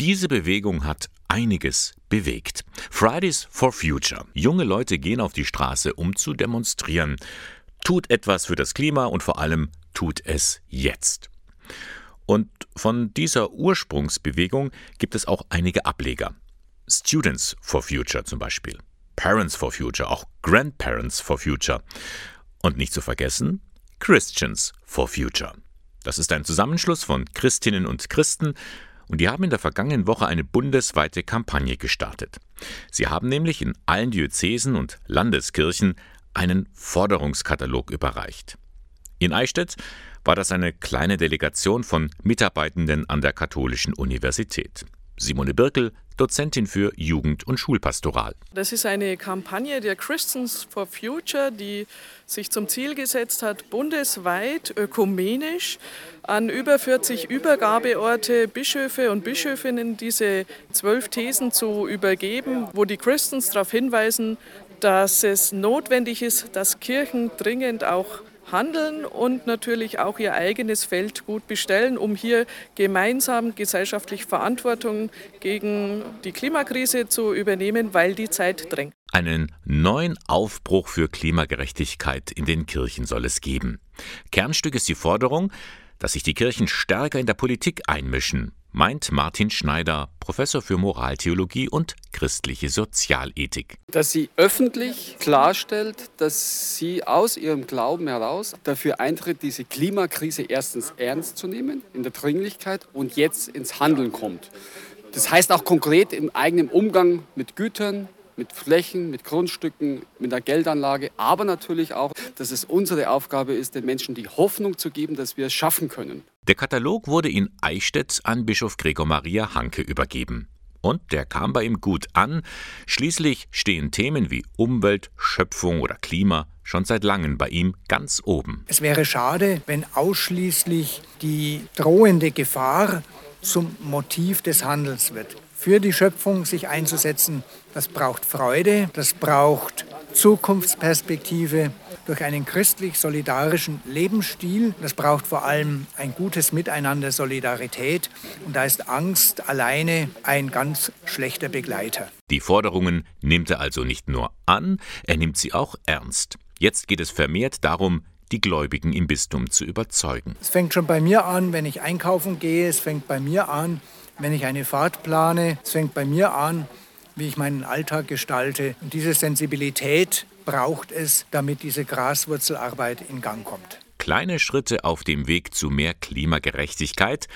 Diese Bewegung hat einiges bewegt. Fridays for Future. Junge Leute gehen auf die Straße, um zu demonstrieren. Tut etwas für das Klima und vor allem tut es jetzt. Und von dieser Ursprungsbewegung gibt es auch einige Ableger. Students for Future zum Beispiel, Parents for Future, auch Grandparents for Future. Und nicht zu vergessen, Christians for Future. Das ist ein Zusammenschluss von Christinnen und Christen, und die haben in der vergangenen Woche eine bundesweite Kampagne gestartet. Sie haben nämlich in allen Diözesen und Landeskirchen einen Forderungskatalog überreicht. In Eichstätt war das eine kleine Delegation von Mitarbeitenden an der Katholischen Universität. Simone Birkel, Dozentin für Jugend- und Schulpastoral. Das ist eine Kampagne der Christians for Future, die sich zum Ziel gesetzt hat, bundesweit ökumenisch an über 40 Übergabeorte Bischöfe und Bischöfinnen diese zwölf Thesen zu übergeben, wo die Christians darauf hinweisen, dass es notwendig ist, dass Kirchen dringend auch handeln und natürlich auch ihr eigenes Feld gut bestellen, um hier gemeinsam gesellschaftlich Verantwortung gegen die Klimakrise zu übernehmen, weil die Zeit drängt. Einen neuen Aufbruch für Klimagerechtigkeit in den Kirchen soll es geben. Kernstück ist die Forderung, dass sich die Kirchen stärker in der Politik einmischen, meint Martin Schneider, Professor für Moraltheologie und christliche Sozialethik. Dass sie öffentlich klarstellt, dass sie aus ihrem Glauben heraus dafür eintritt, diese Klimakrise erstens ernst zu nehmen, in der Dringlichkeit und jetzt ins Handeln kommt. Das heißt auch konkret im eigenen Umgang mit Gütern, mit Flächen, mit Grundstücken, mit der Geldanlage, aber natürlich auch, dass es unsere Aufgabe ist, den Menschen die Hoffnung zu geben, dass wir es schaffen können. Der Katalog wurde in Eichstätt an Bischof Gregor Maria Hanke übergeben. Und der kam bei ihm gut an. Schließlich stehen Themen wie Umwelt, Schöpfung oder Klima schon seit langem bei ihm ganz oben. Es wäre schade, wenn ausschließlich die drohende Gefahr zum Motiv des Handelns wird für die Schöpfung sich einzusetzen, das braucht Freude, das braucht Zukunftsperspektive durch einen christlich-solidarischen Lebensstil. Das braucht vor allem ein gutes Miteinander, Solidarität. Und da ist Angst alleine ein ganz schlechter Begleiter. Die Forderungen nimmt er also nicht nur an, er nimmt sie auch ernst. Jetzt geht es vermehrt darum, die Gläubigen im Bistum zu überzeugen. Es fängt schon bei mir an, wenn ich einkaufen gehe, es fängt bei mir an, wenn ich eine Fahrt plane. Es fängt bei mir an, wie ich meinen Alltag gestalte. Und diese Sensibilität braucht es, damit diese Graswurzelarbeit in Gang kommt. Kleine Schritte auf dem Weg zu mehr Klimagerechtigkeit,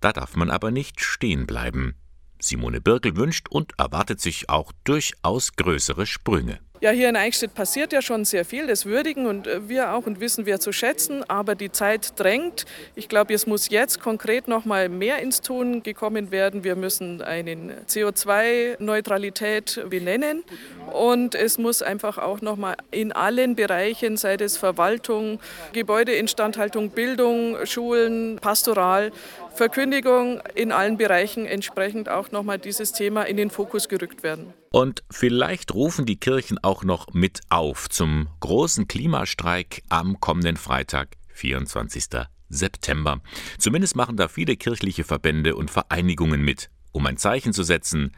da darf man aber nicht stehen bleiben. Simone Birkel wünscht und erwartet sich auch durchaus größere Sprünge. Ja, hier in Eichstätt passiert ja schon sehr viel, das würdigen und äh, wir auch und wissen wir zu schätzen, aber die Zeit drängt. Ich glaube, es muss jetzt konkret noch mal mehr ins Tun gekommen werden. Wir müssen eine CO2-Neutralität benennen und es muss einfach auch noch mal in allen Bereichen, sei es Verwaltung, Gebäudeinstandhaltung, Bildung, Schulen, Pastoral, Verkündigung in allen Bereichen entsprechend auch nochmal dieses Thema in den Fokus gerückt werden. Und vielleicht rufen die Kirchen auch noch mit auf zum großen Klimastreik am kommenden Freitag, 24. September. Zumindest machen da viele kirchliche Verbände und Vereinigungen mit, um ein Zeichen zu setzen.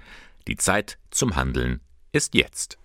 Die Zeit zum Handeln ist jetzt.